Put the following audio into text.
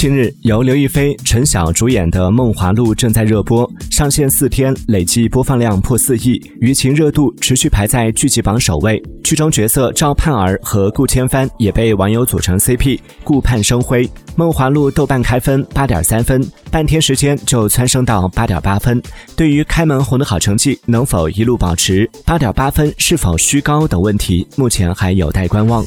近日，由刘亦菲、陈晓主演的《梦华录》正在热播，上线四天累计播放量破四亿，舆情热度持续排在剧集榜首位。剧中角色赵盼儿和顾千帆也被网友组成 CP，顾盼生辉。《梦华录》豆瓣开分八点三分，半天时间就蹿升到八点八分。对于开门红的好成绩能否一路保持，八点八分是否虚高等问题，目前还有待观望。